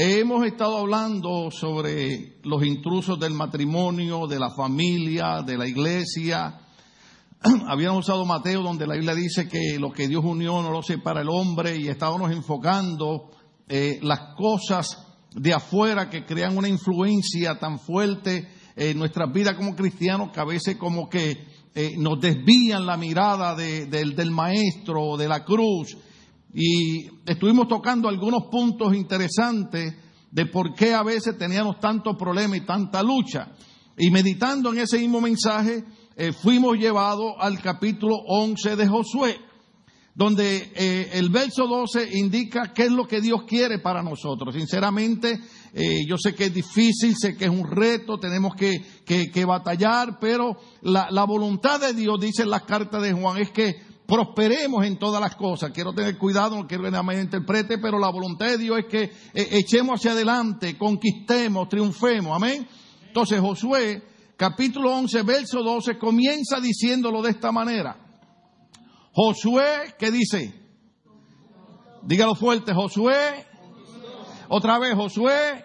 Hemos estado hablando sobre los intrusos del matrimonio, de la familia, de la iglesia. Habíamos usado Mateo donde la Biblia dice que lo que Dios unió no lo separa el hombre y estábamos enfocando eh, las cosas de afuera que crean una influencia tan fuerte en nuestras vidas como cristianos que a veces como que eh, nos desvían la mirada del maestro, de la cruz y estuvimos tocando algunos puntos interesantes de por qué a veces teníamos tantos problemas y tanta lucha. Y meditando en ese mismo mensaje, eh, fuimos llevados al capítulo 11 de Josué, donde eh, el verso 12 indica qué es lo que Dios quiere para nosotros. Sinceramente, eh, yo sé que es difícil, sé que es un reto, tenemos que, que, batallar, pero la, la, voluntad de Dios, dice en las cartas de Juan, es que prosperemos en todas las cosas. Quiero tener cuidado, no quiero que nadie me interprete, pero la voluntad de Dios es que eh, echemos hacia adelante, conquistemos, triunfemos. Amén. Entonces Josué, capítulo 11, verso 12, comienza diciéndolo de esta manera. Josué, ¿qué dice? Dígalo fuerte, Josué. Otra vez, Josué.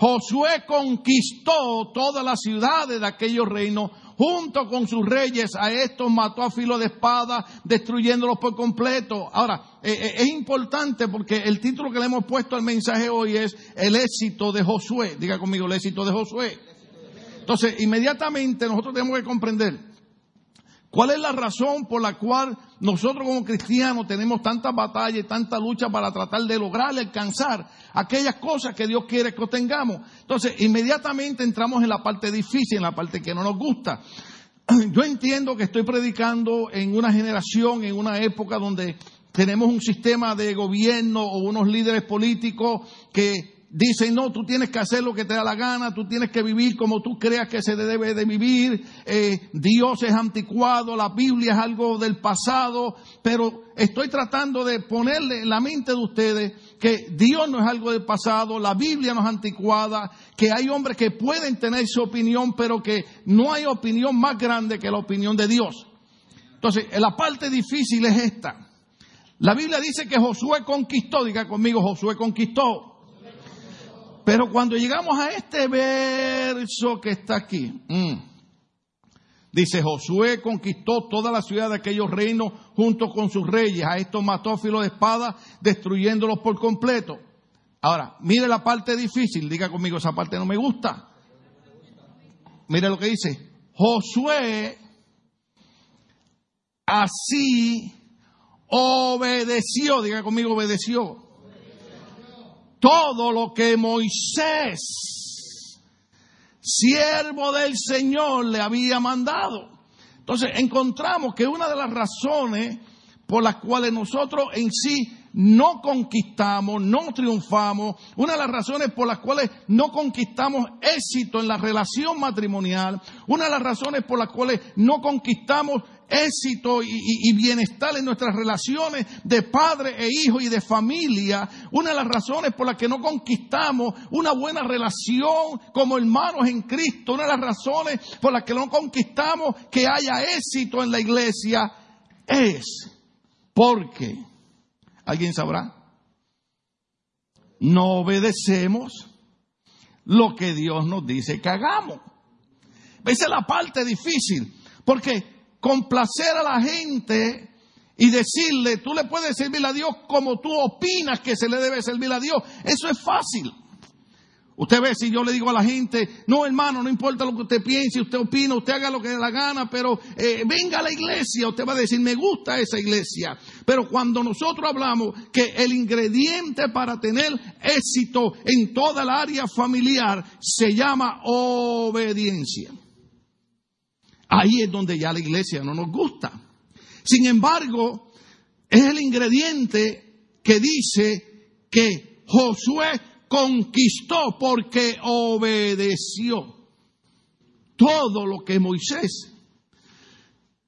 Josué conquistó todas las ciudades de aquellos reinos junto con sus reyes, a estos mató a filo de espada, destruyéndolos por completo. Ahora, eh, eh, es importante porque el título que le hemos puesto al mensaje hoy es el éxito de Josué. Diga conmigo, el éxito de Josué. Entonces, inmediatamente nosotros tenemos que comprender ¿Cuál es la razón por la cual nosotros como cristianos tenemos tanta batalla y tanta lucha para tratar de lograr alcanzar aquellas cosas que Dios quiere que obtengamos? Entonces, inmediatamente entramos en la parte difícil, en la parte que no nos gusta. Yo entiendo que estoy predicando en una generación, en una época donde tenemos un sistema de gobierno o unos líderes políticos que dicen, no, tú tienes que hacer lo que te da la gana, tú tienes que vivir como tú creas que se debe de vivir, eh, Dios es anticuado, la Biblia es algo del pasado, pero estoy tratando de ponerle en la mente de ustedes que Dios no es algo del pasado, la Biblia no es anticuada, que hay hombres que pueden tener su opinión, pero que no hay opinión más grande que la opinión de Dios. Entonces, la parte difícil es esta. La Biblia dice que Josué conquistó, diga conmigo, Josué conquistó. Pero cuando llegamos a este verso que está aquí, mm, dice Josué conquistó toda la ciudad de aquellos reinos junto con sus reyes. A estos mató filo de espada, destruyéndolos por completo. Ahora, mire la parte difícil, diga conmigo, esa parte no me gusta. Mire lo que dice. Josué así obedeció, diga conmigo, obedeció todo lo que Moisés, siervo del Señor, le había mandado. Entonces encontramos que una de las razones por las cuales nosotros en sí no conquistamos, no triunfamos, una de las razones por las cuales no conquistamos éxito en la relación matrimonial, una de las razones por las cuales no conquistamos éxito y, bienestar en nuestras relaciones de padre e hijo y de familia, una de las razones por las que no conquistamos una buena relación como hermanos en Cristo, una de las razones por las que no conquistamos que haya éxito en la iglesia, es porque, ¿alguien sabrá? No obedecemos lo que Dios nos dice que hagamos. Esa es la parte difícil, porque complacer a la gente y decirle, tú le puedes servir a Dios como tú opinas que se le debe servir a Dios. Eso es fácil. Usted ve si yo le digo a la gente, no hermano, no importa lo que usted piense, usted opina, usted haga lo que dé la gana, pero eh, venga a la iglesia, usted va a decir, me gusta esa iglesia. Pero cuando nosotros hablamos que el ingrediente para tener éxito en toda el área familiar se llama obediencia. Ahí es donde ya la iglesia no nos gusta. Sin embargo, es el ingrediente que dice que Josué conquistó porque obedeció todo lo que Moisés,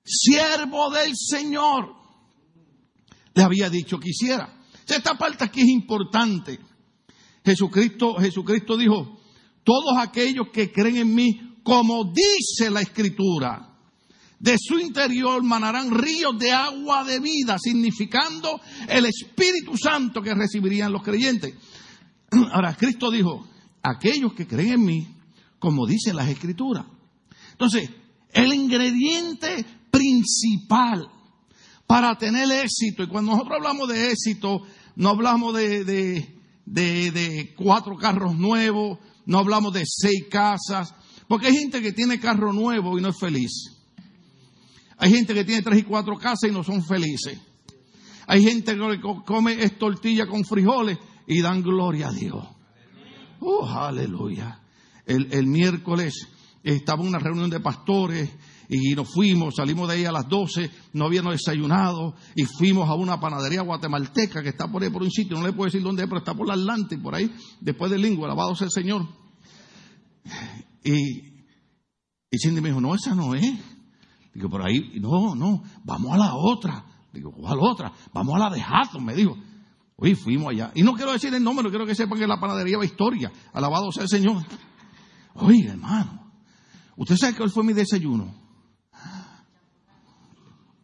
siervo del Señor, le había dicho que hiciera. Esta parte aquí es importante. Jesucristo, Jesucristo dijo, todos aquellos que creen en mí como dice la escritura. De su interior manarán ríos de agua de vida, significando el Espíritu Santo que recibirían los creyentes. Ahora, Cristo dijo, aquellos que creen en mí, como dicen las escrituras. Entonces, el ingrediente principal para tener éxito, y cuando nosotros hablamos de éxito, no hablamos de, cuatro carros nuevos, no hablamos de seis casas, porque hay gente que tiene carro nuevo y no es feliz. Hay gente que tiene tres y cuatro casas y no son felices. Hay gente que come tortilla con frijoles y dan gloria a Dios. Oh, aleluya. El, el miércoles estaba en una reunión de pastores y nos fuimos, salimos de ahí a las 12, no habíamos desayunado y fuimos a una panadería guatemalteca que está por ahí por un sitio, no le puedo decir dónde es, pero está por la Atlántica, por ahí, después del lingua, alabado sea el Señor. Y, y Cindy me dijo, no, esa no es. Digo, por ahí, no, no, vamos a la otra. Digo, ¿cuál otra? Vamos a la de Hatton, me dijo. Oye, fuimos allá. Y no quiero decir el nombre, quiero que sepan que la panadería va historia. Alabado sea el Señor. Oiga, hermano, ¿usted sabe cuál fue mi desayuno?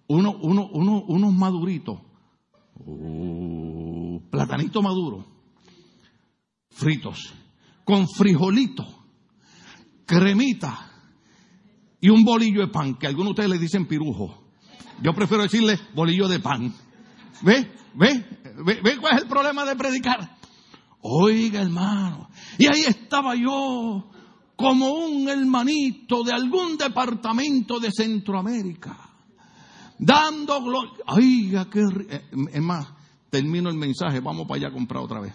Uno, uno, uno, unos maduritos, uh, platanito maduro, fritos, con frijolito, cremita y un bolillo de pan, que algunos de ustedes le dicen pirujo. Yo prefiero decirle bolillo de pan. ¿Ve? ¿Ve? ¿Ve? ¿Ve cuál es el problema de predicar? Oiga, hermano. Y ahí estaba yo como un hermanito de algún departamento de Centroamérica. Dando gloria. Oiga, qué. Eh, es más, termino el mensaje. Vamos para allá a comprar otra vez.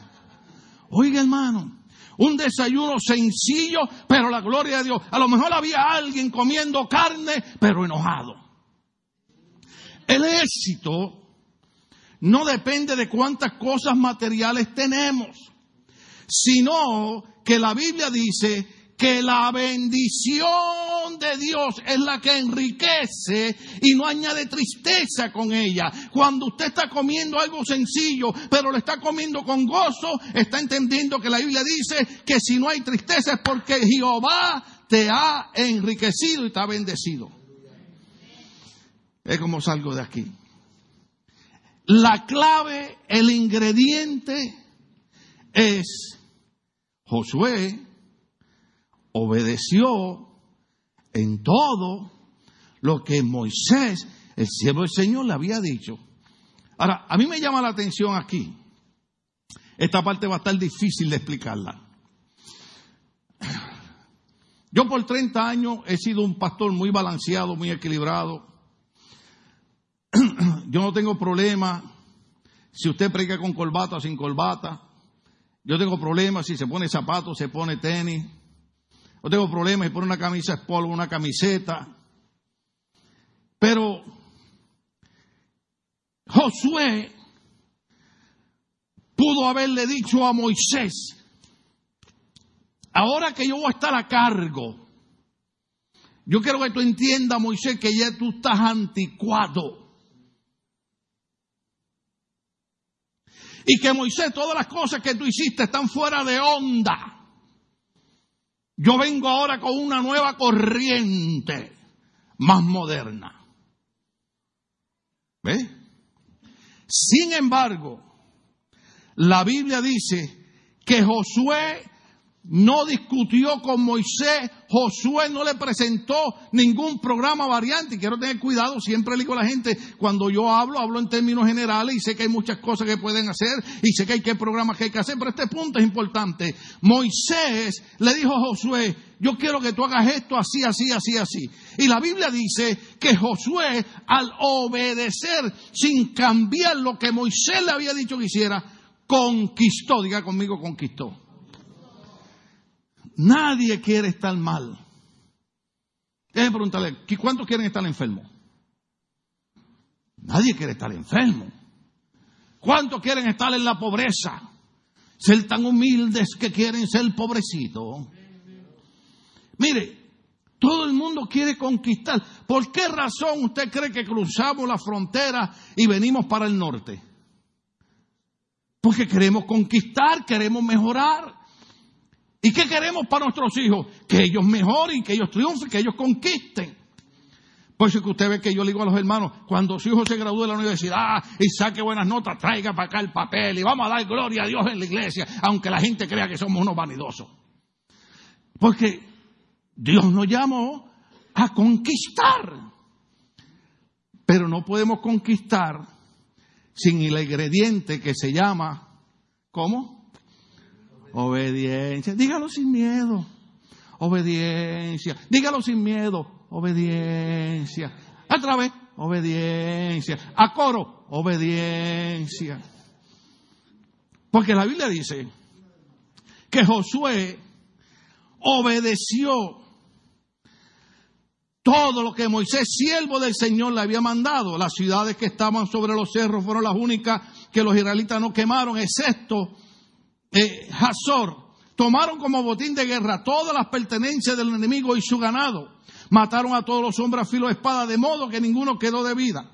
Oiga, hermano. Un desayuno sencillo, pero la gloria de Dios. A lo mejor había alguien comiendo carne, pero enojado. El éxito no depende de cuántas cosas materiales tenemos, sino que la Biblia dice que la bendición de Dios es la que enriquece y no añade tristeza con ella. Cuando usted está comiendo algo sencillo, pero lo está comiendo con gozo, está entendiendo que la Biblia dice que si no hay tristeza es porque Jehová te ha enriquecido y te ha bendecido. Es como salgo de aquí. La clave, el ingrediente es Josué obedeció en todo lo que Moisés, el siervo del Señor, le había dicho. Ahora, a mí me llama la atención aquí. Esta parte va a estar difícil de explicarla. Yo por 30 años he sido un pastor muy balanceado, muy equilibrado. Yo no tengo problema si usted predica con corbata o sin corbata. Yo tengo problemas si se pone zapatos, se pone tenis. No tengo problemas si pone una camisa es polvo, una camiseta. Pero Josué pudo haberle dicho a Moisés, ahora que yo voy a estar a cargo, yo quiero que tú entiendas, Moisés, que ya tú estás anticuado. Y que Moisés, todas las cosas que tú hiciste están fuera de onda. Yo vengo ahora con una nueva corriente más moderna. ¿Ve? Sin embargo, la Biblia dice que Josué no discutió con Moisés, Josué no le presentó ningún programa variante. Quiero tener cuidado, siempre le digo a la gente, cuando yo hablo, hablo en términos generales y sé que hay muchas cosas que pueden hacer y sé que hay que programas que hay que hacer, pero este punto es importante. Moisés le dijo a Josué, yo quiero que tú hagas esto así, así, así, así. Y la Biblia dice que Josué, al obedecer sin cambiar lo que Moisés le había dicho que hiciera, conquistó, diga conmigo, conquistó. Nadie quiere estar mal. Déjenme preguntarle, ¿cuántos quieren estar enfermos? Nadie quiere estar enfermo. ¿Cuántos quieren estar en la pobreza? Ser tan humildes que quieren ser pobrecitos. Mire, todo el mundo quiere conquistar. ¿Por qué razón usted cree que cruzamos la frontera y venimos para el norte? Porque queremos conquistar, queremos mejorar. ¿Y qué queremos para nuestros hijos? Que ellos mejoren, que ellos triunfen, que ellos conquisten. Por eso es que usted ve que yo le digo a los hermanos, cuando su hijo se gradúe de la universidad y saque buenas notas, traiga para acá el papel y vamos a dar gloria a Dios en la iglesia, aunque la gente crea que somos unos vanidosos. Porque Dios nos llamó a conquistar. Pero no podemos conquistar sin el ingrediente que se llama, ¿cómo? Obediencia. Dígalo sin miedo. Obediencia. Dígalo sin miedo. Obediencia. A través, obediencia. A coro, obediencia. Porque la Biblia dice que Josué obedeció todo lo que Moisés, siervo del Señor, le había mandado. Las ciudades que estaban sobre los cerros fueron las únicas que los israelitas no quemaron, excepto eh, Hazor. Tomaron como botín de guerra todas las pertenencias del enemigo y su ganado. Mataron a todos los hombres a filo de espada, de modo que ninguno quedó de vida.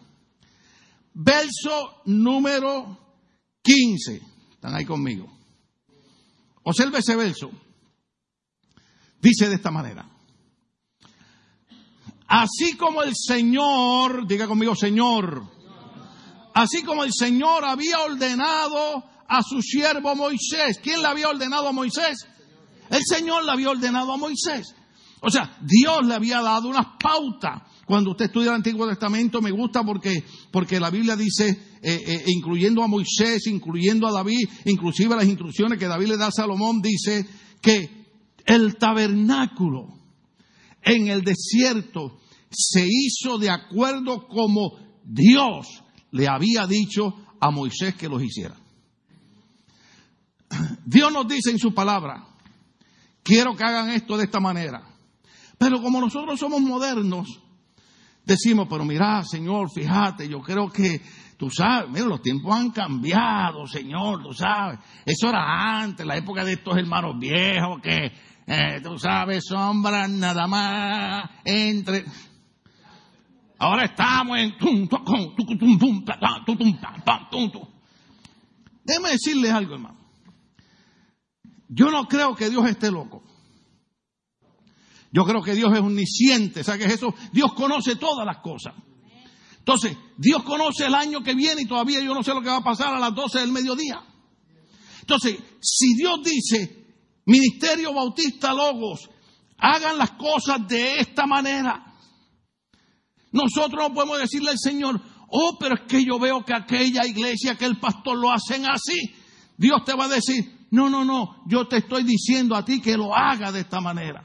Verso número 15. Están ahí conmigo. Observe ese verso. Dice de esta manera. Así como el Señor, diga conmigo Señor, así como el Señor había ordenado a su siervo Moisés. ¿Quién le había ordenado a Moisés? El Señor le había ordenado a Moisés. O sea, Dios le había dado unas pautas. Cuando usted estudia el Antiguo Testamento me gusta porque, porque la Biblia dice, eh, eh, incluyendo a Moisés, incluyendo a David, inclusive las instrucciones que David le da a Salomón, dice que el tabernáculo en el desierto se hizo de acuerdo como Dios le había dicho a Moisés que los hiciera. Dios nos dice en su palabra, quiero que hagan esto de esta manera. Pero como nosotros somos modernos, decimos, pero mira, Señor, fíjate, yo creo que, tú sabes, mira, los tiempos han cambiado, Señor, tú sabes. Eso era antes, la época de estos hermanos viejos que eh, tú sabes, sombras nada más entre... Ahora estamos en... Déjeme decirles algo, hermano. Yo no creo que Dios esté loco. Yo creo que Dios es omnisciente. ¿Sabes qué es eso? Dios conoce todas las cosas. Entonces, Dios conoce el año que viene y todavía yo no sé lo que va a pasar a las 12 del mediodía. Entonces, si Dios dice, Ministerio Bautista Logos, hagan las cosas de esta manera. Nosotros no podemos decirle al Señor, oh, pero es que yo veo que aquella iglesia, que el pastor lo hacen así. Dios te va a decir, no, no, no, yo te estoy diciendo a ti que lo haga de esta manera.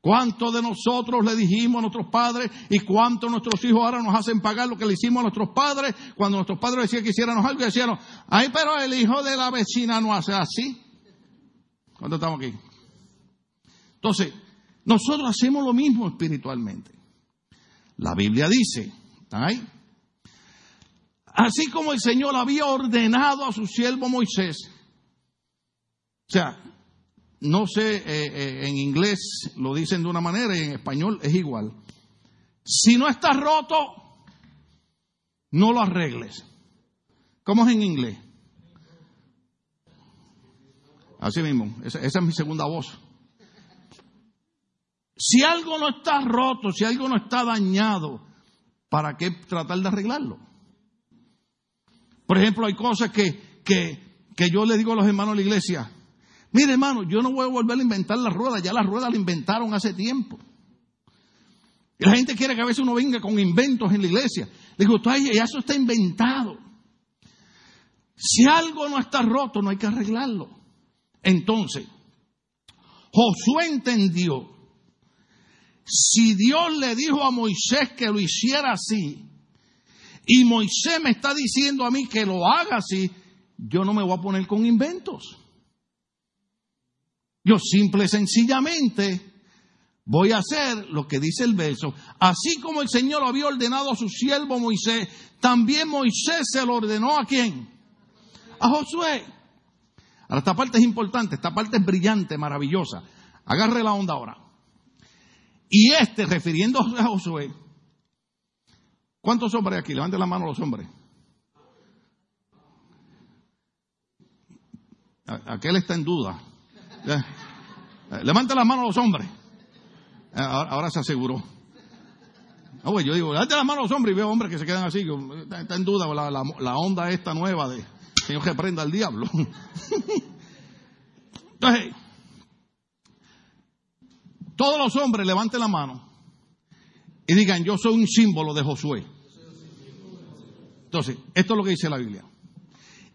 ¿Cuántos de nosotros le dijimos a nuestros padres y cuántos nuestros hijos ahora nos hacen pagar lo que le hicimos a nuestros padres cuando nuestros padres decían que hiciéramos algo decían, ay, pero el hijo de la vecina no hace así? ¿Cuántos estamos aquí? Entonces, nosotros hacemos lo mismo espiritualmente. La Biblia dice, ¿están ahí? Así como el Señor había ordenado a su siervo Moisés. O sea, no sé, eh, eh, en inglés lo dicen de una manera y en español es igual. Si no está roto, no lo arregles. ¿Cómo es en inglés? Así mismo, esa, es mi segunda voz. Si algo no está roto, si algo no está dañado, ¿para qué tratar de arreglarlo? Por ejemplo, hay cosas que, que, yo le digo a los hermanos de la iglesia, mire hermano, yo no voy a volver a inventar la rueda, ya la rueda la inventaron hace tiempo. Y la gente quiere que a veces uno venga con inventos en la iglesia. Le digo, ya eso está inventado. Si algo no está roto, no hay que arreglarlo. Entonces, Josué entendió, si Dios le dijo a Moisés que lo hiciera así, y Moisés me está diciendo a mí que lo haga así, yo no me voy a poner con inventos. Yo simple y sencillamente voy a hacer lo que dice el verso. Así como el Señor había ordenado a su siervo Moisés, también Moisés se lo ordenó a quién? A Josué. Ahora, esta parte es importante, esta parte es brillante, maravillosa. Agarre la onda ahora. Y este, refiriéndose a Josué, ¿cuántos hombres aquí? Levanten la mano los hombres. Aquel está en duda. Eh, Levante la mano los hombres. Eh, ahora se aseguró. Pues yo digo, date las manos a los hombres y veo hombres que se quedan así. Está en duda la onda esta nueva de Señor que prenda al diablo. Entonces, todos los hombres levanten la mano y digan, yo soy un símbolo de Josué. Entonces, esto es lo que dice la Biblia.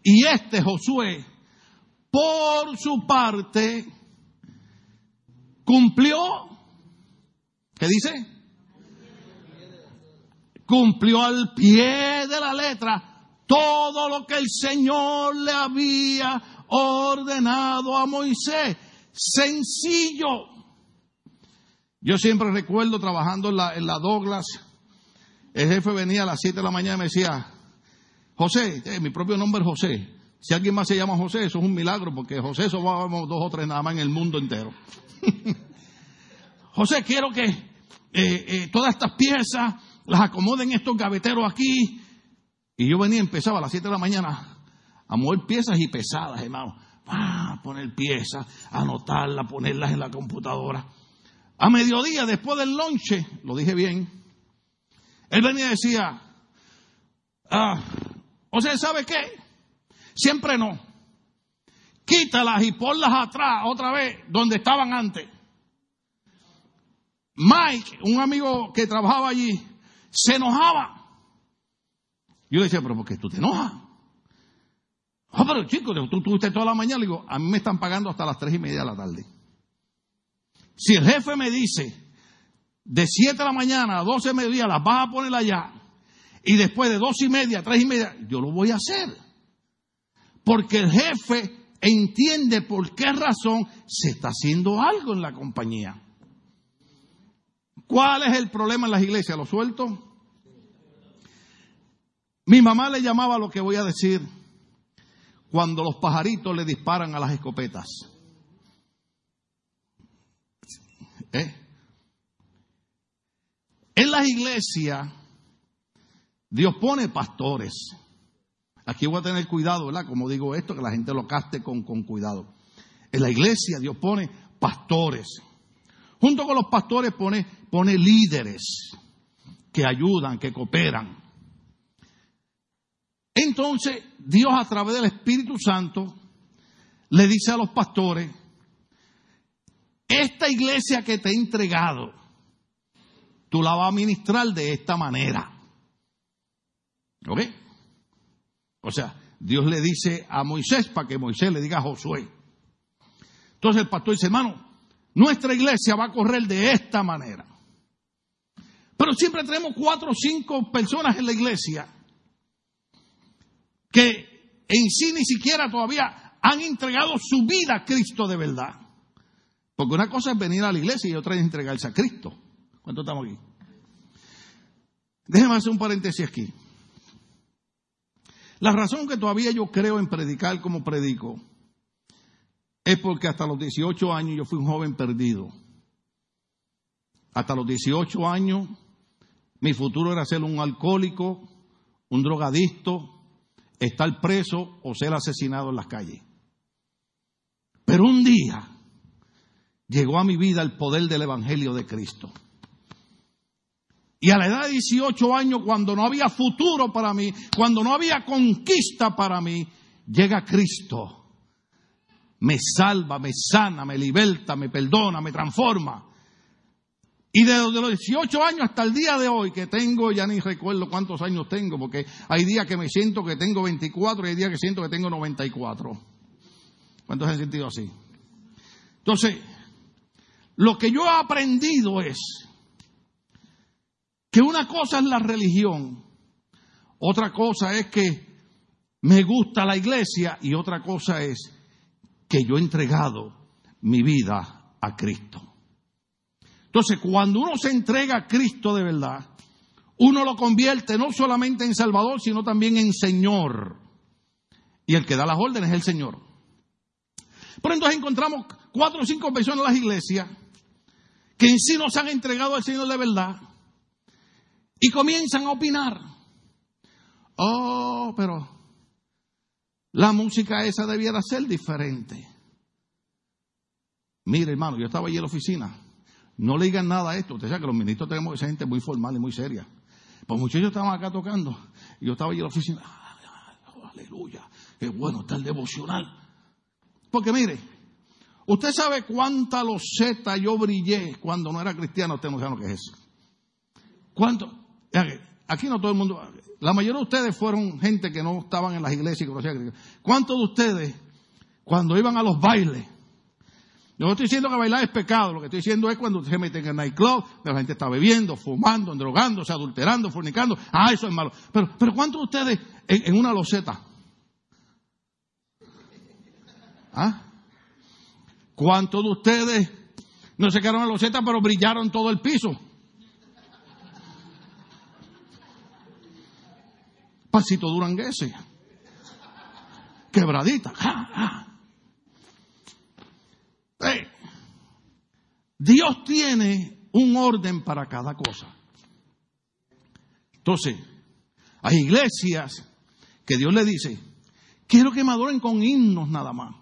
Y este Josué, por su parte, cumplió, ¿qué dice? Cumplió al pie de la letra todo lo que el Señor le había ordenado a Moisés. Sencillo. Yo siempre recuerdo trabajando en la, en la Douglas, el jefe venía a las 7 de la mañana y me decía, José, eh, mi propio nombre es José. Si alguien más se llama José, eso es un milagro, porque José somos dos o tres nada más en el mundo entero. José, quiero que eh, eh, todas estas piezas las acomoden estos gaveteros aquí. Y yo venía, empezaba a las 7 de la mañana a mover piezas y pesadas, hermano. a poner piezas, anotarlas, ponerlas en la computadora. A mediodía, después del lonche, lo dije bien, él venía y decía, ah, o sea, ¿sabe qué? Siempre no. Quítalas y ponlas atrás otra vez donde estaban antes. Mike, un amigo que trabajaba allí, se enojaba. Yo le decía, pero ¿por qué tú te enojas? Ah, pero chico, tú estuviste toda la mañana. Le digo, a mí me están pagando hasta las tres y media de la tarde. Si el jefe me dice, de siete de la mañana a doce de mediodía las vas a poner allá, y después de dos y media, tres y media, yo lo voy a hacer. Porque el jefe entiende por qué razón se está haciendo algo en la compañía. ¿Cuál es el problema en las iglesias? ¿Lo suelto? Mi mamá le llamaba lo que voy a decir cuando los pajaritos le disparan a las escopetas. ¿Eh? En las iglesias Dios pone pastores. Aquí voy a tener cuidado, ¿verdad? Como digo esto, que la gente lo caste con, con cuidado. En la iglesia Dios pone pastores. Junto con los pastores pone, pone líderes que ayudan, que cooperan. Entonces Dios a través del Espíritu Santo le dice a los pastores, esta iglesia que te he entregado, tú la vas a ministrar de esta manera. ¿Ok? O sea, Dios le dice a Moisés para que Moisés le diga a Josué. Entonces el pastor dice, hermano, nuestra iglesia va a correr de esta manera. Pero siempre tenemos cuatro o cinco personas en la iglesia que en sí ni siquiera todavía han entregado su vida a Cristo de verdad. Porque una cosa es venir a la iglesia y otra es entregarse a Cristo. ¿Cuánto estamos aquí? Déjeme hacer un paréntesis aquí. La razón que todavía yo creo en predicar como predico es porque hasta los 18 años yo fui un joven perdido. Hasta los 18 años mi futuro era ser un alcohólico, un drogadicto, estar preso o ser asesinado en las calles. Pero un día llegó a mi vida el poder del Evangelio de Cristo. Y a la edad de 18 años, cuando no había futuro para mí, cuando no había conquista para mí, llega Cristo. Me salva, me sana, me liberta, me perdona, me transforma. Y desde los 18 años hasta el día de hoy que tengo, ya ni recuerdo cuántos años tengo, porque hay días que me siento que tengo 24 y hay días que siento que tengo 94. ¿Cuántos han sentido así? Entonces, lo que yo he aprendido es que una cosa es la religión, otra cosa es que me gusta la iglesia y otra cosa es que yo he entregado mi vida a Cristo. Entonces, cuando uno se entrega a Cristo de verdad, uno lo convierte no solamente en Salvador, sino también en Señor. Y el que da las órdenes es el Señor. Pero entonces encontramos cuatro o cinco personas en las iglesias que en sí nos han entregado al Señor de verdad y comienzan a opinar. Oh, pero la música esa debiera ser diferente. Mire, hermano, yo estaba allí en la oficina. No le digan nada a esto. Usted sabe que los ministros tenemos esa gente muy formal y muy seria. Pues muchachos estaban acá tocando. Y yo estaba allí en la oficina. Aleluya. Qué bueno está devocional. Porque mire, usted sabe cuánta loseta yo brillé cuando no era cristiano. Usted no sabe lo que es eso. ¿Cuánto? Aquí no todo el mundo. La mayoría de ustedes fueron gente que no estaban en las iglesias y conocían ¿Cuántos de ustedes, cuando iban a los bailes, no estoy diciendo que bailar es pecado, lo que estoy diciendo es cuando se meten en el nightclub, la gente está bebiendo, fumando, drogándose, adulterando, fornicando. Ah, eso es malo. Pero, pero ¿cuántos de ustedes en, una loseta? ¿Ah? ¿Cuántos de ustedes no se quedaron en la loseta pero brillaron todo el piso? Pasito duranguese. Quebradita. Dios tiene un orden para cada cosa. Entonces, hay iglesias que Dios le dice, quiero que me con himnos nada más.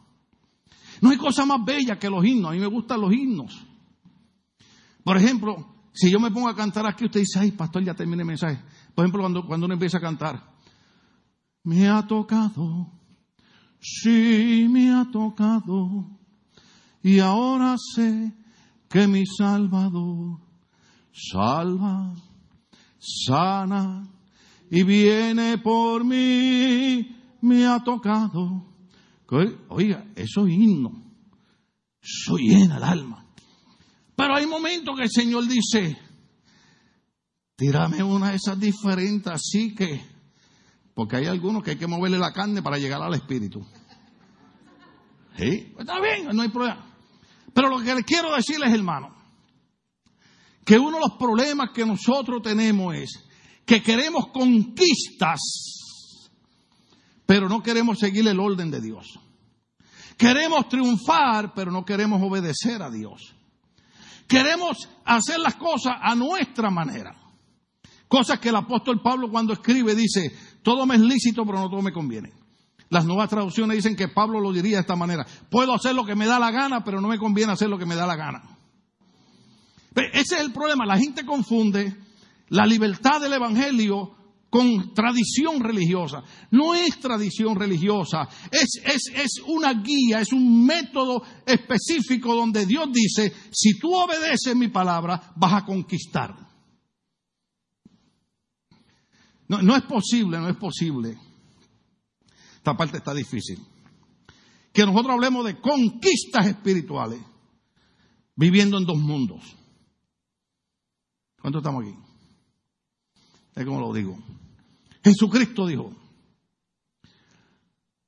No hay cosa más bella que los himnos. A mí me gustan los himnos. Por ejemplo, si yo me pongo a cantar aquí, usted dice, ay, pastor, ya terminé el mensaje. Por ejemplo, cuando, cuando uno empieza a cantar, me ha tocado, sí, me ha tocado, y ahora sé que mi Salvador salva, sana y viene por mí, me ha tocado. Oiga, eso es himno, eso llena el alma. Pero hay momentos que el Señor dice, tírame una de esas diferentes, así que, porque hay algunos que hay que moverle la carne para llegar al Espíritu. Sí, está bien, no hay problema. Pero lo que le quiero decirles, hermano, que uno de los problemas que nosotros tenemos es que queremos conquistas, pero no queremos seguir el orden de Dios. Queremos triunfar, pero no queremos obedecer a Dios. Queremos hacer las cosas a nuestra manera. Cosas que el apóstol Pablo cuando escribe dice, todo me es lícito, pero no todo me conviene. Las nuevas traducciones dicen que Pablo lo diría de esta manera. Puedo hacer lo que me da la gana, pero no me conviene hacer lo que me da la gana. Ese es el problema. La gente confunde la libertad del Evangelio con tradición religiosa. No es tradición religiosa, es, es, es, una guía, es un método específico donde Dios dice, si tú obedeces mi palabra, vas a conquistar. No, es posible, no es posible esta parte está difícil. Que nosotros hablemos de conquistas espirituales, viviendo en dos mundos. ¿Cuántos estamos aquí? Es como lo digo. Jesucristo dijo,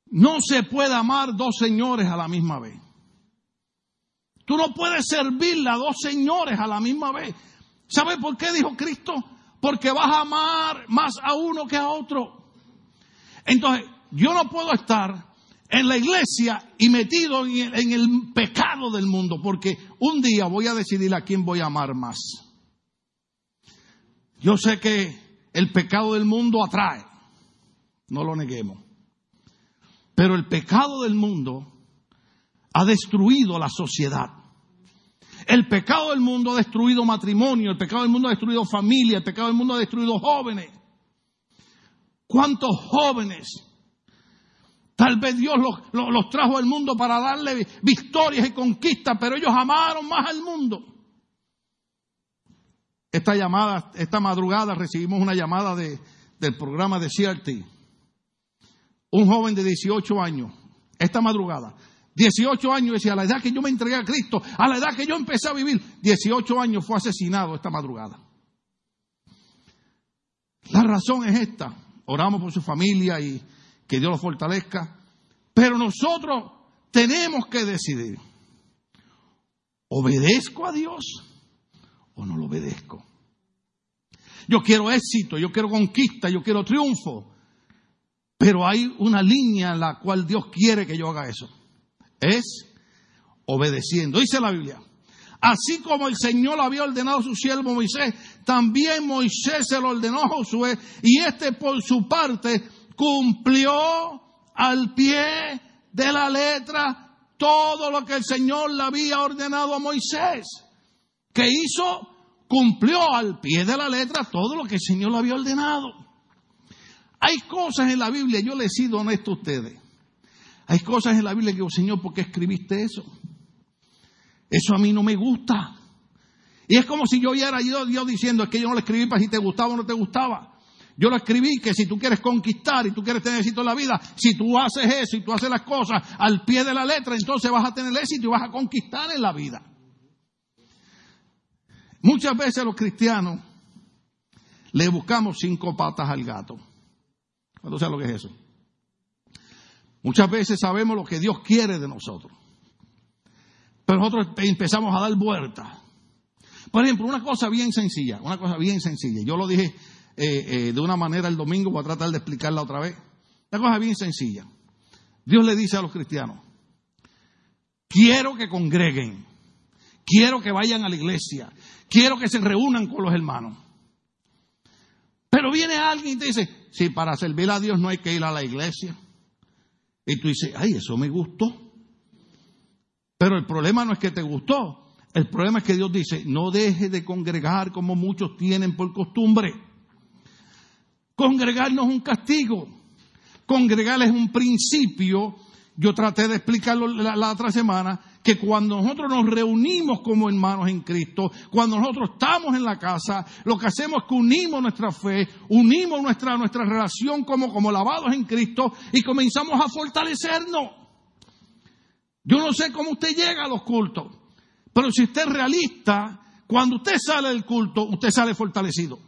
no se puede amar dos señores a la misma vez. Tú no puedes servirle a dos señores a la misma vez. ¿Sabe por qué dijo Cristo? Porque vas a amar más a uno que a otro. Entonces, yo no puedo estar en la iglesia y metido en el, pecado del mundo, porque un día voy a decidir a quién voy a amar más. Yo sé que el pecado del mundo atrae, no lo neguemos, pero el pecado del mundo ha destruido la sociedad. El pecado del mundo ha destruido matrimonio, el pecado del mundo ha destruido familia, el pecado del mundo ha destruido jóvenes. ¿Cuántos jóvenes Tal vez Dios los, trajo al mundo para darle victorias y conquistas, pero ellos amaron más al mundo. Esta llamada, esta madrugada recibimos una llamada de, del programa de CRT. Un joven de 18 años, esta madrugada, 18 años, decía, a la edad que yo me entregué a Cristo, a la edad que yo empecé a vivir, 18 años fue asesinado esta madrugada. La razón es esta. Oramos por su familia y que Dios lo fortalezca. Pero nosotros tenemos que decidir, ¿obedezco a Dios o no lo obedezco? Yo quiero éxito, yo quiero conquista, yo quiero triunfo, pero hay una línea en la cual Dios quiere que yo haga eso. Es obedeciendo. Dice la Biblia, así como el Señor había ordenado a su siervo Moisés, también Moisés se lo ordenó a Josué y este por su parte cumplió al pie de la letra todo lo que el Señor le había ordenado a Moisés. que hizo, cumplió al pie de la letra todo lo que el Señor le había ordenado. Hay cosas en la Biblia, yo le he sido honesto a ustedes. Hay cosas en la Biblia que digo, Señor, ¿por qué escribiste eso? Eso a mí no me gusta. Y es como si yo oyera yo, Dios diciendo, es que yo no lo escribí para si te gustaba o no te gustaba. Yo lo escribí que si tú quieres conquistar y tú quieres tener éxito en la vida, si tú haces eso y tú haces las cosas al pie de la letra, entonces vas a tener éxito y vas a conquistar en la vida. Muchas veces los cristianos le buscamos cinco patas al gato. ¿Cuándo sabes lo que es eso? Muchas veces sabemos lo que Dios quiere de nosotros. Pero nosotros empezamos a dar vueltas. Por ejemplo, una cosa bien sencilla, una cosa bien sencilla. Yo lo dije eh, eh, de una manera el domingo, voy a tratar de explicarla otra vez. Una cosa bien sencilla. Dios le dice a los cristianos, quiero que congreguen, quiero que vayan a la iglesia, quiero que se reúnan con los hermanos. Pero viene alguien y te dice, si para servir a Dios no hay que ir a la iglesia. Y tú dices, ay, eso me gustó. Pero el problema no es que te gustó, el problema es que Dios dice, no deje de congregar como muchos tienen por costumbre. Congregar no es un castigo. Congregar es un principio. Yo traté de explicarlo la, otra semana, que cuando nosotros nos reunimos como hermanos en Cristo, cuando nosotros estamos en la casa, lo que hacemos es que unimos nuestra fe, unimos nuestra, nuestra relación como, como lavados en Cristo y comenzamos a fortalecernos. Yo no sé cómo usted llega a los cultos, pero si usted es realista, cuando usted sale del culto, usted sale fortalecido.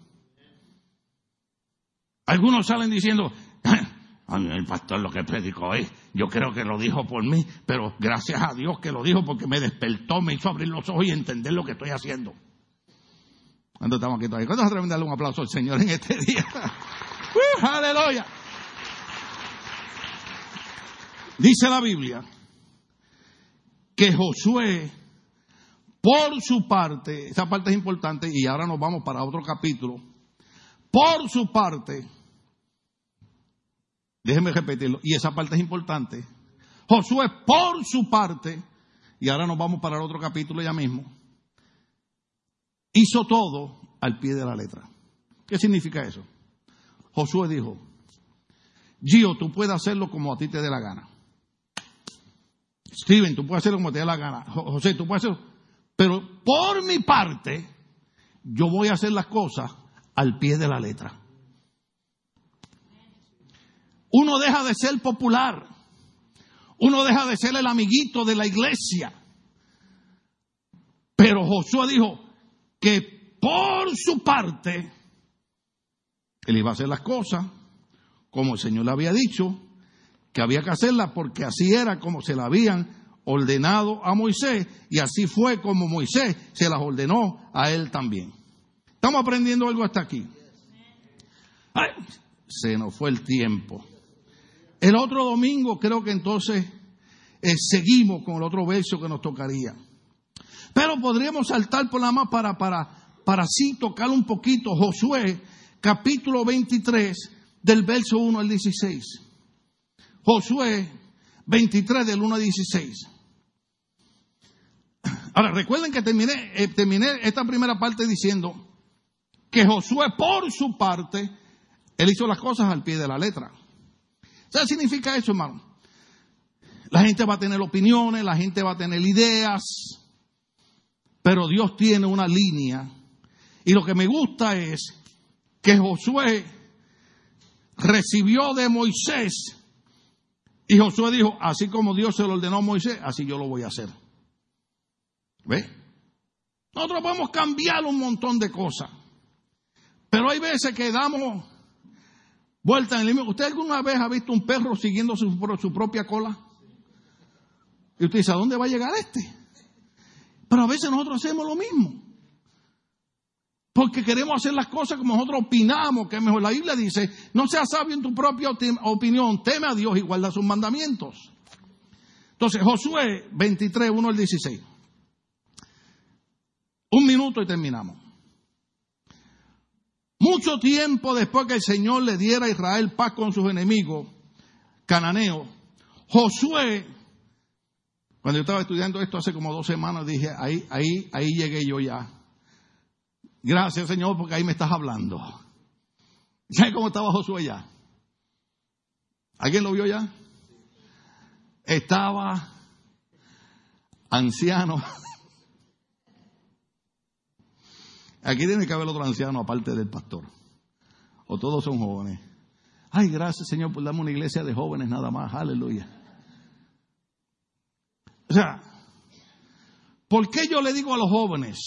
Algunos salen diciendo, el pastor lo que predicó hoy, yo creo que lo dijo por mí, pero gracias a Dios que lo dijo porque me despertó, me hizo abrir los ojos y entender lo que estoy haciendo. ¿Cuándo estamos aquí todavía? ¿Cuándo se atreven darle un aplauso al Señor en este día? ¡Uh, aleluya! Dice la Biblia que Josué, por su parte, esa parte es importante y ahora nos vamos para otro capítulo, por su parte, Déjenme repetirlo. Y esa parte es importante. Josué, por su parte, y ahora nos vamos para el otro capítulo ya mismo, hizo todo al pie de la letra. ¿Qué significa eso? Josué dijo, Gio, tú puedes hacerlo como a ti te dé la gana. Steven, tú puedes hacerlo como te dé la gana. José, tú puedes hacerlo. Pero por mi parte, yo voy a hacer las cosas al pie de la letra uno deja de ser popular, uno deja de ser el amiguito de la iglesia. Pero Josué dijo que por su parte, él iba a hacer las cosas como el Señor le había dicho, que había que hacerlas porque así era como se la habían ordenado a Moisés y así fue como Moisés se las ordenó a él también. ¿Estamos aprendiendo algo hasta aquí? se nos fue el tiempo. El otro domingo creo que entonces eh, seguimos con el otro verso que nos tocaría. Pero podríamos saltar por la más para, para, para así tocar un poquito Josué, capítulo 23, del verso 1 al 16. Josué 23 del 1 al 16. Ahora, recuerden que terminé, eh, terminé esta primera parte diciendo que Josué por su parte, él hizo las cosas al pie de la letra. ¿Qué significa eso, hermano? La gente va a tener opiniones, la gente va a tener ideas, pero Dios tiene una línea. Y lo que me gusta es que Josué recibió de Moisés y Josué dijo, así como Dios se lo ordenó a Moisés, así yo lo voy a hacer. ¿Ve? Nosotros podemos cambiar un montón de cosas, pero hay veces que damos Vuelta en el. ¿Usted alguna vez ha visto un perro siguiendo su, su propia cola? Y usted dice, ¿a dónde va a llegar este? Pero a veces nosotros hacemos lo mismo. Porque queremos hacer las cosas como nosotros opinamos que es mejor. La Biblia dice, no seas sabio en tu propia opinión, teme a Dios y guarda sus mandamientos. Entonces, Josué 23, 1 al 16. Un minuto y terminamos. Mucho tiempo después que el Señor le diera a Israel paz con sus enemigos, cananeos, Josué, cuando yo estaba estudiando esto hace como dos semanas, dije, ahí, ahí, ahí llegué yo ya. Gracias, Señor, porque ahí me estás hablando. ¿Sabes cómo estaba Josué ya? ¿Alguien lo vio ya? Estaba anciano. Aquí tiene que haber otro anciano aparte del pastor. O todos son jóvenes. Ay, gracias Señor por darme una iglesia de jóvenes nada más. Aleluya. O sea, ¿por qué yo le digo a los jóvenes?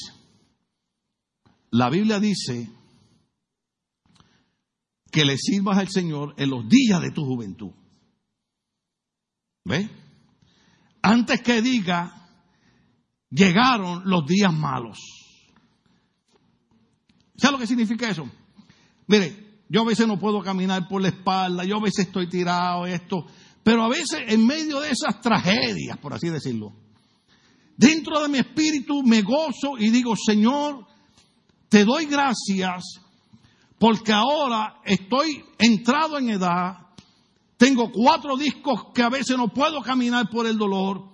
La Biblia dice que le sirvas al Señor en los días de tu juventud. ¿Ve? Antes que diga, llegaron los días malos. ¿Sabe lo que significa eso? Mire, yo a veces no puedo caminar por la espalda, yo a veces estoy tirado, esto, pero a veces en medio de esas tragedias, por así decirlo, dentro de mi espíritu me gozo y digo, Señor, te doy gracias porque ahora estoy entrado en edad, tengo cuatro discos que a veces no puedo caminar por el dolor,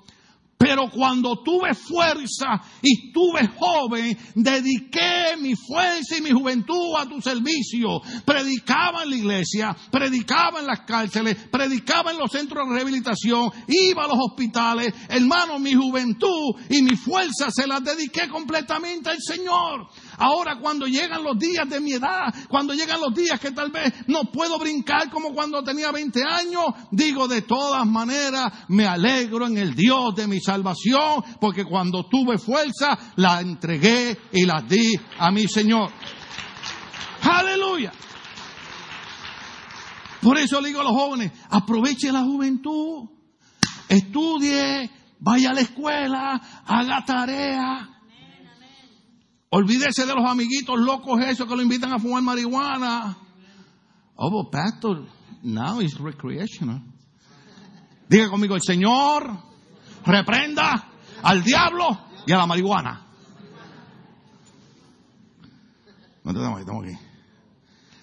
pero cuando tuve fuerza y estuve joven, dediqué mi fuerza y mi juventud a tu servicio. Predicaba en la iglesia, predicaba en las cárceles, predicaba en los centros de rehabilitación, iba a los hospitales. Hermano, mi juventud y mi fuerza se las dediqué completamente al Señor. Ahora cuando llegan los días de mi edad, cuando llegan los días que tal vez no puedo brincar como cuando tenía 20 años, digo de todas maneras, me alegro en el Dios de mi salvación, porque cuando tuve fuerza, la entregué y la di a mi Señor. Aleluya. Por eso le digo a los jóvenes, aproveche la juventud, estudie, vaya a la escuela, haga tarea. Olvídese de los amiguitos locos esos que lo invitan a fumar marihuana. Oh, pastor, now it's recreational. Diga conmigo, el Señor reprenda al diablo y a la marihuana.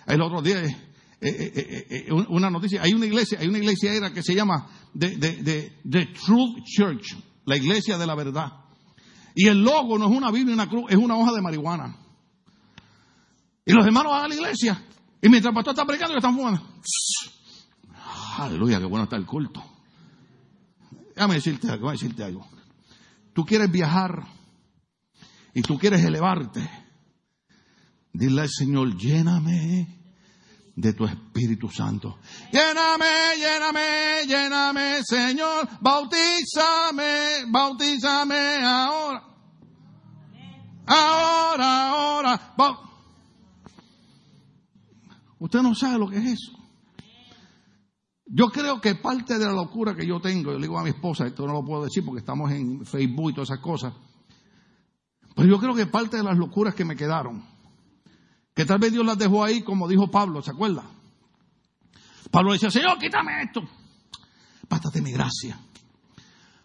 El otro día, eh, eh, eh, una noticia, hay una iglesia, hay una iglesia era que se llama The, the Truth Church, la iglesia de la verdad. Y el logo no es una Biblia, una cruz, es una hoja de marihuana. Y los hermanos van a la iglesia. Y mientras el pastor está predicando, están fumando. Aleluya, qué bueno está el culto. Déjame decirte algo, déjame decirte algo. Tú quieres viajar y tú quieres elevarte. Dile al Señor, lléname de tu Espíritu Santo. Lléname, lléname, lléname, Señor. Bautízame, bautízame ahora. Ahora, ahora. Usted no sabe lo que es eso. Yo creo que parte de la locura que yo tengo, yo le digo a mi esposa, esto no lo puedo decir porque estamos en Facebook y todas esas cosas, pero yo creo que parte de las locuras que me quedaron, que tal vez Dios las dejó ahí como dijo Pablo, ¿se acuerda? Pablo decía, Señor, quítame esto. Bástate mi gracia.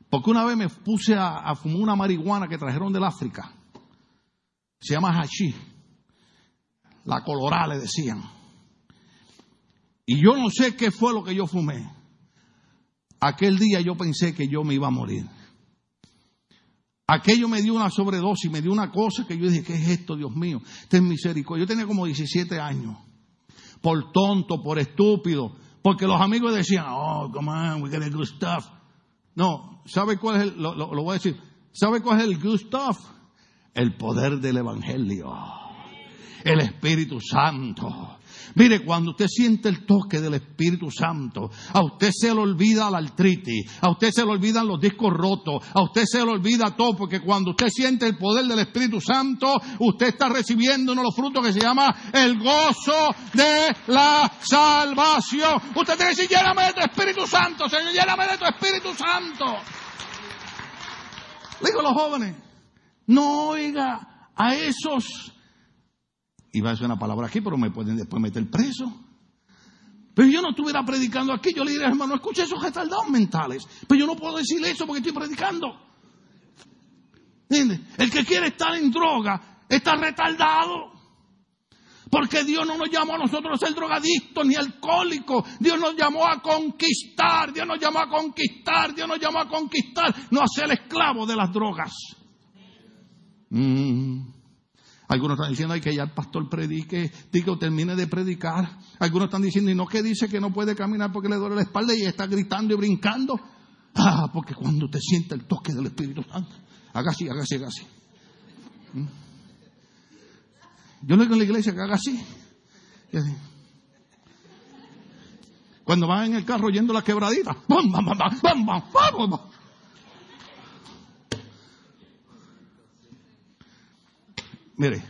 Porque una vez me puse a, fumar una marihuana que trajeron del África. Se llama hachí. La colorada le decían. Y yo no sé qué fue lo que yo fumé. Aquel día yo pensé que yo me iba a morir. Aquello me dio una sobredosis, me dio una cosa que yo dije, ¿qué es esto, Dios mío? Ten misericordia. Yo tenía como 17 años. Por tonto, por estúpido. Porque los amigos decían, oh, come on, we got a good stuff. No, ¿sabe cuál es el, lo, lo voy a decir, ¿sabe cuál es el good stuff? El poder del Evangelio. El Espíritu Santo. Mire, cuando usted siente el toque del Espíritu Santo, a usted se le olvida la artritis, a usted se le olvidan los discos rotos, a usted se le olvida todo, porque cuando usted siente el poder del Espíritu Santo, usted está recibiendo uno de los frutos que se llama el gozo de la salvación. Usted tiene que decir, lléname de tu Espíritu Santo, Señor, lléname de tu Espíritu Santo. Le digo a los jóvenes, no oiga a esos Iba a decir una palabra aquí, pero me pueden después meter preso. Pero yo no estuviera predicando aquí, yo le diría, hermano, escucha esos retardados mentales. Pero yo no puedo decirle eso porque estoy predicando. ¿Entiendes? El que quiere estar en droga está retardado. Porque Dios no nos llamó a nosotros a ser drogadictos ni alcohólicos. Dios nos llamó a conquistar. Dios nos llamó a conquistar. Dios nos llamó a conquistar. No a ser esclavos de las drogas. Mm. Algunos están diciendo hay que ya el pastor predique, diga o termine de predicar. Algunos están diciendo, y no que dice que no puede caminar porque le duele la espalda y está gritando y brincando. Ah, porque cuando te sienta el toque del Espíritu Santo, haga así, haga así, haga así. ¿Mm? Yo le digo en la iglesia que haga así. Cuando van en el carro yendo la quebradita, ¡bam, bam, bam, bam, bam, bam, Mire,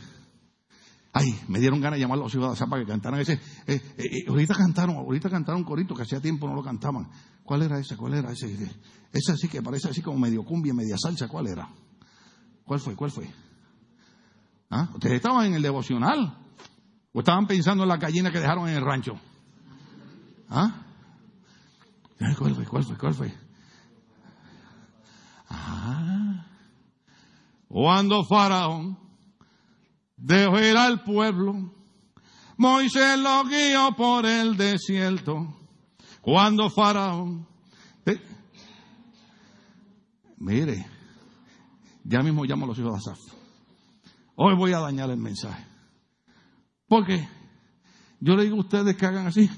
ay, me dieron ganas de llamar a los ciudadanos para que cantaran ese. Eh, eh, eh, ahorita cantaron, ahorita cantaron corito que hacía tiempo no lo cantaban. ¿Cuál era ese? ¿Cuál era ese? Ese así que parece así como medio cumbia, media salsa. ¿Cuál era? ¿Cuál fue? ¿Cuál fue? ¿Ah? ¿Ustedes estaban en el devocional? ¿O estaban pensando en la gallina que dejaron en el rancho? ¿Ah? ¿Cuál fue? ¿Cuál fue? ¿Cuál fue? Ah. Cuando Faraón dejó ir al pueblo, Moisés lo guió por el desierto. Cuando Faraón. Mire, ya mismo llamo a los hijos de Asaf. Hoy voy a dañar el mensaje. Porque yo le digo a ustedes que hagan así.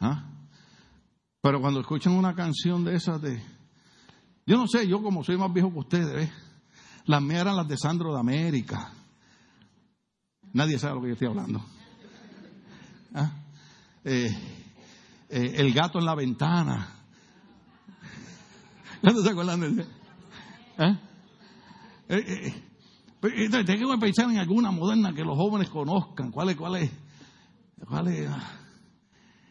¿Ah? Pero cuando escuchan una canción de esas de... Yo no sé, yo como soy más viejo que ustedes, las mías eran las de Sandro de América. Nadie sabe lo que yo estoy hablando. ¿Ah? Eh, eh, el gato en la ventana. ¿Cuándo se acuerdan de eso? ¿Eh? Eh, tengo que pensar en alguna moderna que los jóvenes conozcan. ¿Cuál es? ¿Cuál es? ¿Cuál es?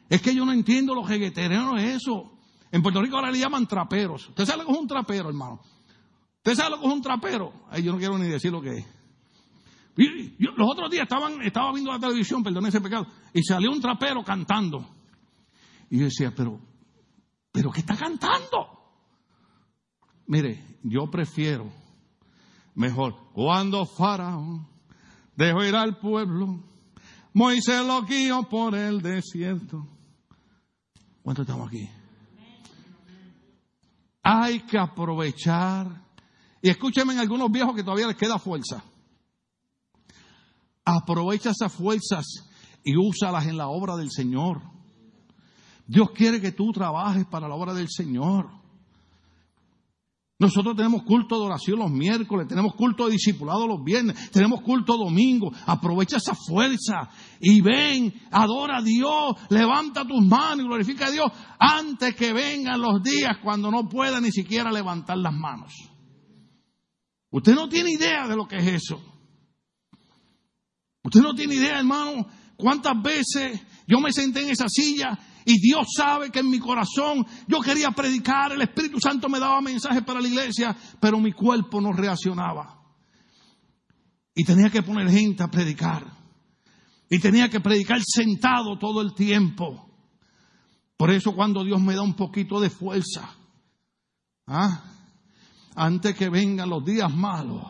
Es que yo no entiendo los jegueteros eso. En Puerto Rico ahora le llaman traperos. ¿Usted sabe lo que es un trapero, hermano? ¿Usted sabe lo que es un trapero? Ay, yo no quiero ni decir lo que es. los otros días estaban, estaba viendo la televisión, perdón ese pecado, y salió un trapero cantando. Y yo decía, pero, pero ¿qué está cantando? Mire, yo prefiero mejor cuando Faraón dejó ir al pueblo, Moisés lo guió por el desierto. ¿Cuánto estamos aquí? Hay que aprovechar. Y escúchenme en algunos viejos que todavía les queda fuerza. Aprovecha esas fuerzas y úsalas en la obra del Señor. Dios quiere que tú trabajes para la obra del Señor. Nosotros tenemos culto de oración los miércoles, tenemos culto de discipulado los viernes, tenemos culto domingo. Aprovecha esa fuerza y ven, adora a Dios, levanta tus manos y glorifica a Dios antes que vengan los días cuando no pueda ni siquiera levantar las manos. Usted no tiene idea de lo que es eso. Usted no tiene idea, hermano, cuántas veces yo me senté en esa silla y Dios sabe que en mi corazón yo quería predicar, el Espíritu Santo me daba mensajes para la iglesia, pero mi cuerpo no reaccionaba. Y tenía que poner gente a predicar. Y tenía que predicar sentado todo el tiempo. Por eso cuando Dios me da un poquito de fuerza, ¿ah? antes que vengan los días malos,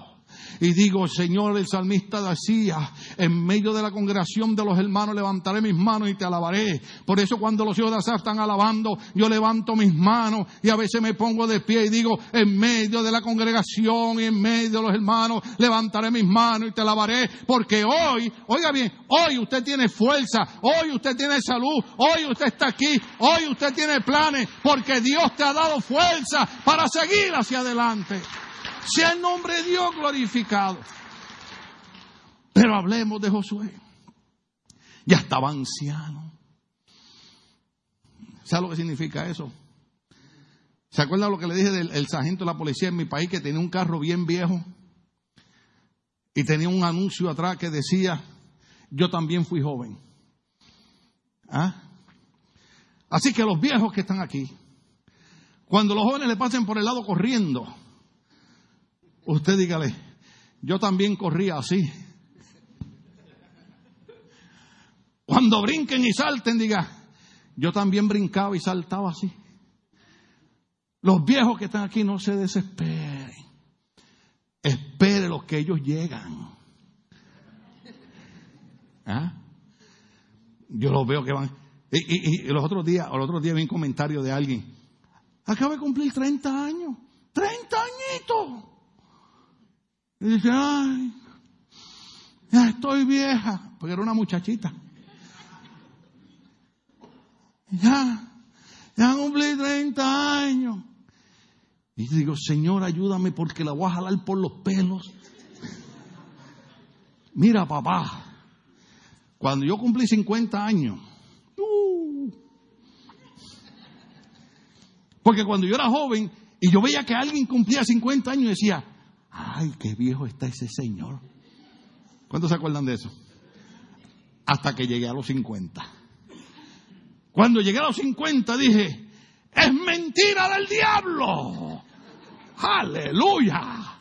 y digo, Señor, el salmista decía, en medio de la congregación de los hermanos levantaré mis manos y te alabaré. Por eso cuando los hijos de Asaf están alabando, yo levanto mis manos y a veces me pongo de pie y digo, en medio de la congregación y en medio de los hermanos, levantaré mis manos y te alabaré. Porque hoy, oiga bien, hoy usted tiene fuerza, hoy usted tiene salud, hoy usted está aquí, hoy usted tiene planes, porque Dios te ha dado fuerza para seguir hacia adelante. Sea el nombre de Dios glorificado. Pero hablemos de Josué. Ya estaba anciano. ¿Sabe lo que significa eso? ¿Se acuerda lo que le dije del sargento de la policía en mi país que tenía un carro bien viejo? Y tenía un anuncio atrás que decía, yo también fui joven. ¿Ah? Así que los viejos que están aquí, cuando los jóvenes le pasen por el lado corriendo, Usted dígale, yo también corría así. Cuando brinquen y salten, diga, yo también brincaba y saltaba así. Los viejos que están aquí no se desesperen. Espere los que ellos llegan. ¿Ah? Yo los veo que van. Y, los otros días, los otros días vi un comentario de alguien. Acaba de cumplir 30 años. 30 añitos. Y dice, ay, ya estoy vieja, porque era una muchachita. Ya, ya cumplí 30 años. Y digo, Señor, ayúdame porque la voy a jalar por los pelos. Mira, papá, cuando yo cumplí 50 años, uh, porque cuando yo era joven y yo veía que alguien cumplía 50 años, decía, ay, qué viejo está ese señor. ¿Cuántos se acuerdan de eso? Hasta que llegué a los 50. Cuando llegué a los 50 dije, es mentira del diablo. Aleluya.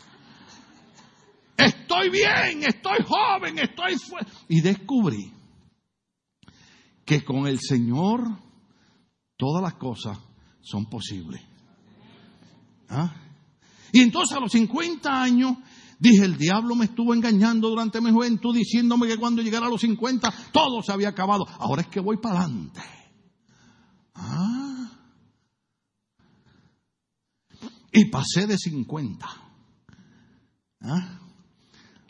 Estoy bien, estoy joven, estoy fuerte. Y descubrí que con el Señor todas las cosas son posibles. ¿Ah? Y entonces a los 50 años dije, el diablo me estuvo engañando durante mi juventud diciéndome que cuando llegara a los 50 todo se había acabado. Ahora es que voy para adelante. Ah. Y pasé de 50. ¿Ah?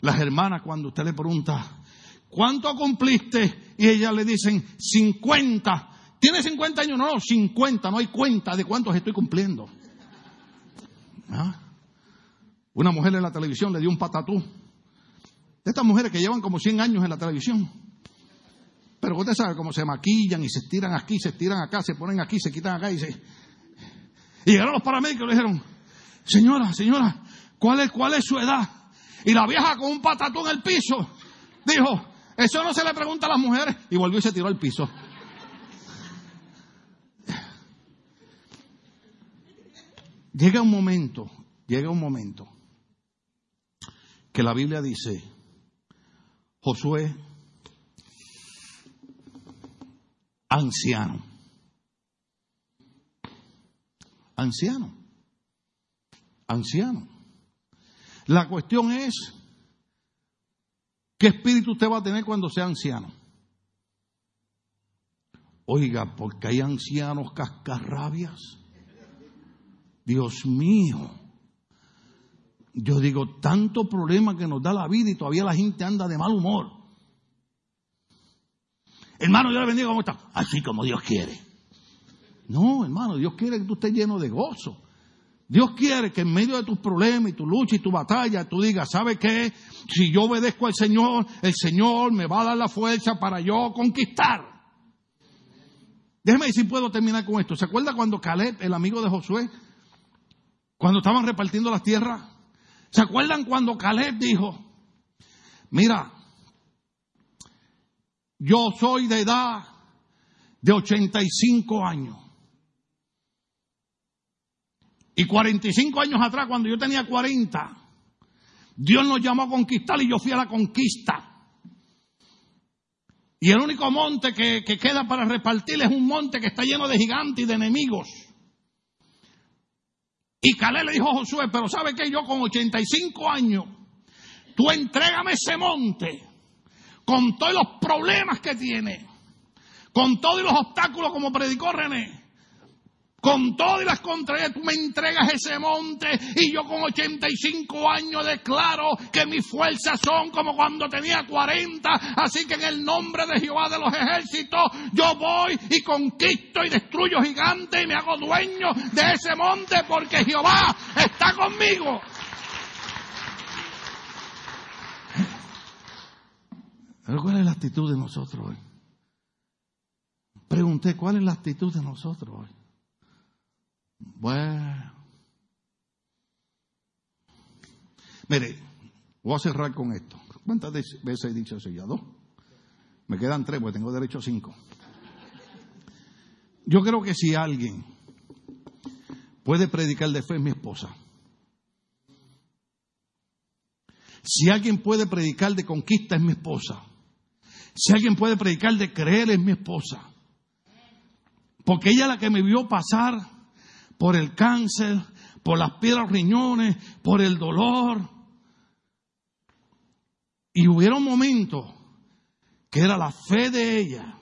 Las hermanas cuando usted le pregunta, ¿cuánto cumpliste? Y ellas le dicen, 50. ¿Tiene 50 años? No, no, 50. No hay cuenta de cuántos estoy cumpliendo. ¿Ah? Una mujer en la televisión le dio un patatú. Estas mujeres que llevan como 100 años en la televisión. Pero usted sabe cómo se maquillan y se estiran aquí, se estiran acá, se ponen aquí, se quitan acá y se... Y llegaron los paramédicos y le dijeron, señora, señora, ¿cuál es, cuál es su edad? Y la vieja con un patatú en el piso dijo, eso no se le pregunta a las mujeres. Y volvió y se tiró al piso. Llega un momento, llega un momento que la Biblia dice, Josué, anciano, anciano, anciano. La cuestión es, ¿qué espíritu usted va a tener cuando sea anciano? Oiga, porque hay ancianos cascarrabias. Dios mío. Yo digo, tanto problema que nos da la vida y todavía la gente anda de mal humor. Hermano, yo le bendiga, ¿cómo está? Así como Dios quiere. No, hermano, Dios quiere que tú estés lleno de gozo. Dios quiere que en medio de tus problemas y tu lucha y tu batalla, tú digas, ¿sabe qué? Si yo obedezco al Señor, el Señor me va a dar la fuerza para yo conquistar. Déjeme si puedo terminar con esto. ¿Se acuerda cuando Caleb, el amigo de Josué, cuando estaban repartiendo las tierras? ¿Se acuerdan cuando Caleb dijo, mira, yo soy de edad de 85 años? Y 45 años atrás, cuando yo tenía 40, Dios nos llamó a conquistar y yo fui a la conquista. Y el único monte que, que, queda para repartir es un monte que está lleno de gigantes y de enemigos. Y Calé le dijo a Josué, pero ¿sabe que Yo con 85 años, tú entrégame ese monte con todos los problemas que tiene, con todos los obstáculos como predicó René con todas las contrarias, tú me entregas ese monte y yo con 85 años declaro que mis fuerzas son como cuando tenía 40. Así que en el nombre de Jehová de los ejércitos, yo voy y conquisto y destruyo gigantes y me hago dueño de ese monte porque Jehová está conmigo. Pero ¿cuál es la actitud de nosotros hoy? Pregunté, ¿cuál es la actitud de nosotros hoy? Bueno. Mire, voy a cerrar con esto. ¿Cuántas veces he dicho eso ya? Dos. Me quedan tres, porque tengo derecho a cinco. Yo creo que si alguien puede predicar de fe es mi esposa. Si alguien puede predicar de conquista es mi esposa. Si alguien puede predicar de creer es mi esposa. Porque ella es la que me vio pasar por el cáncer, por las piedras riñones, por el dolor. Y hubiera un momento que era la fe de ella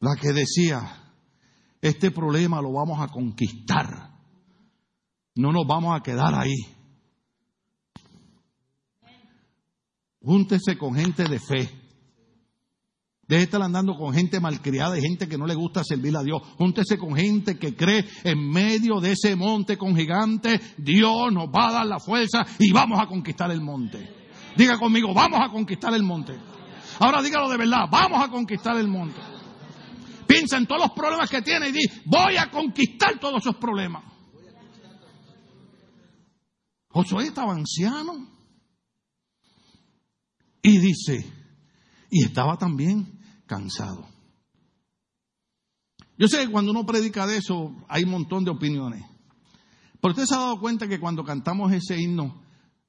la que decía, este problema lo vamos a conquistar. No nos vamos a quedar ahí. Júntese con gente de fe. Deje de estar andando con gente malcriada y gente que no le gusta servir a Dios. Júntese con gente que cree en medio de ese monte con gigantes. Dios nos va a dar la fuerza y vamos a conquistar el monte. Diga conmigo, vamos a conquistar el monte. Ahora dígalo de verdad, vamos a conquistar el monte. Piensa en todos los problemas que tiene y di, voy a conquistar todos esos problemas. Josué estaba anciano y dice, y estaba también cansado. Yo sé que cuando uno predica de eso hay un montón de opiniones. Pero usted se ha dado cuenta que cuando cantamos ese himno,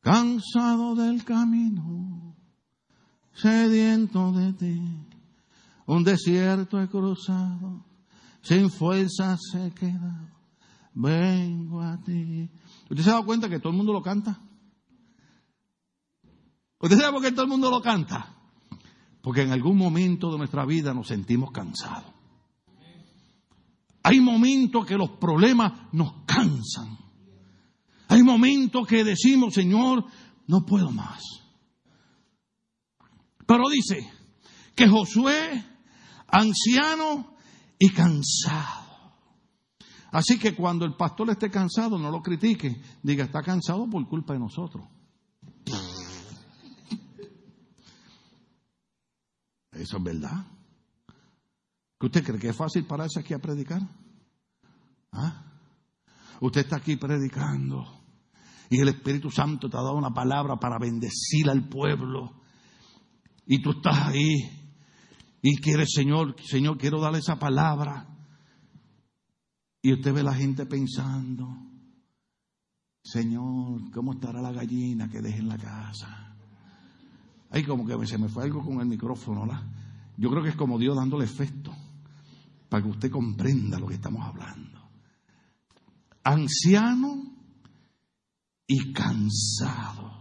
cansado del camino, sediento de ti, un desierto he cruzado, sin fuerzas he quedado, vengo a ti. ¿Usted se ha dado cuenta que todo el mundo lo canta? ¿Usted sabe por qué todo el mundo lo canta? Porque en algún momento de nuestra vida nos sentimos cansados. Hay momentos que los problemas nos cansan. Hay momentos que decimos, Señor, no puedo más. Pero dice que Josué, anciano y cansado. Así que cuando el pastor esté cansado, no lo critique. Diga, está cansado por culpa de nosotros. Eso es verdad. ¿Que usted cree que es fácil pararse aquí a predicar? ¿Ah? Usted está aquí predicando y el Espíritu Santo te ha dado una palabra para bendecir al pueblo. Y tú estás ahí y quieres, Señor, Señor, quiero darle esa palabra. Y usted ve la gente pensando, Señor, ¿cómo estará la gallina que deje en la casa? Ay, como que se me fue algo con el micrófono, ¿la? Yo creo que es como Dios dándole efecto para que usted comprenda lo que estamos hablando. Anciano y cansado.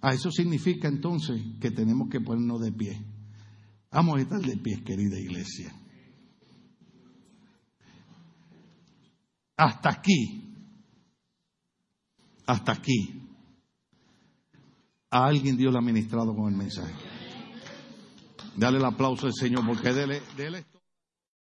Ah, eso significa entonces que tenemos que ponernos de pie. Vamos a estar de pie, querida iglesia. Hasta aquí. Hasta aquí a alguien Dios le ha ministrado con el mensaje. Dale el aplauso al Señor porque dele, dele.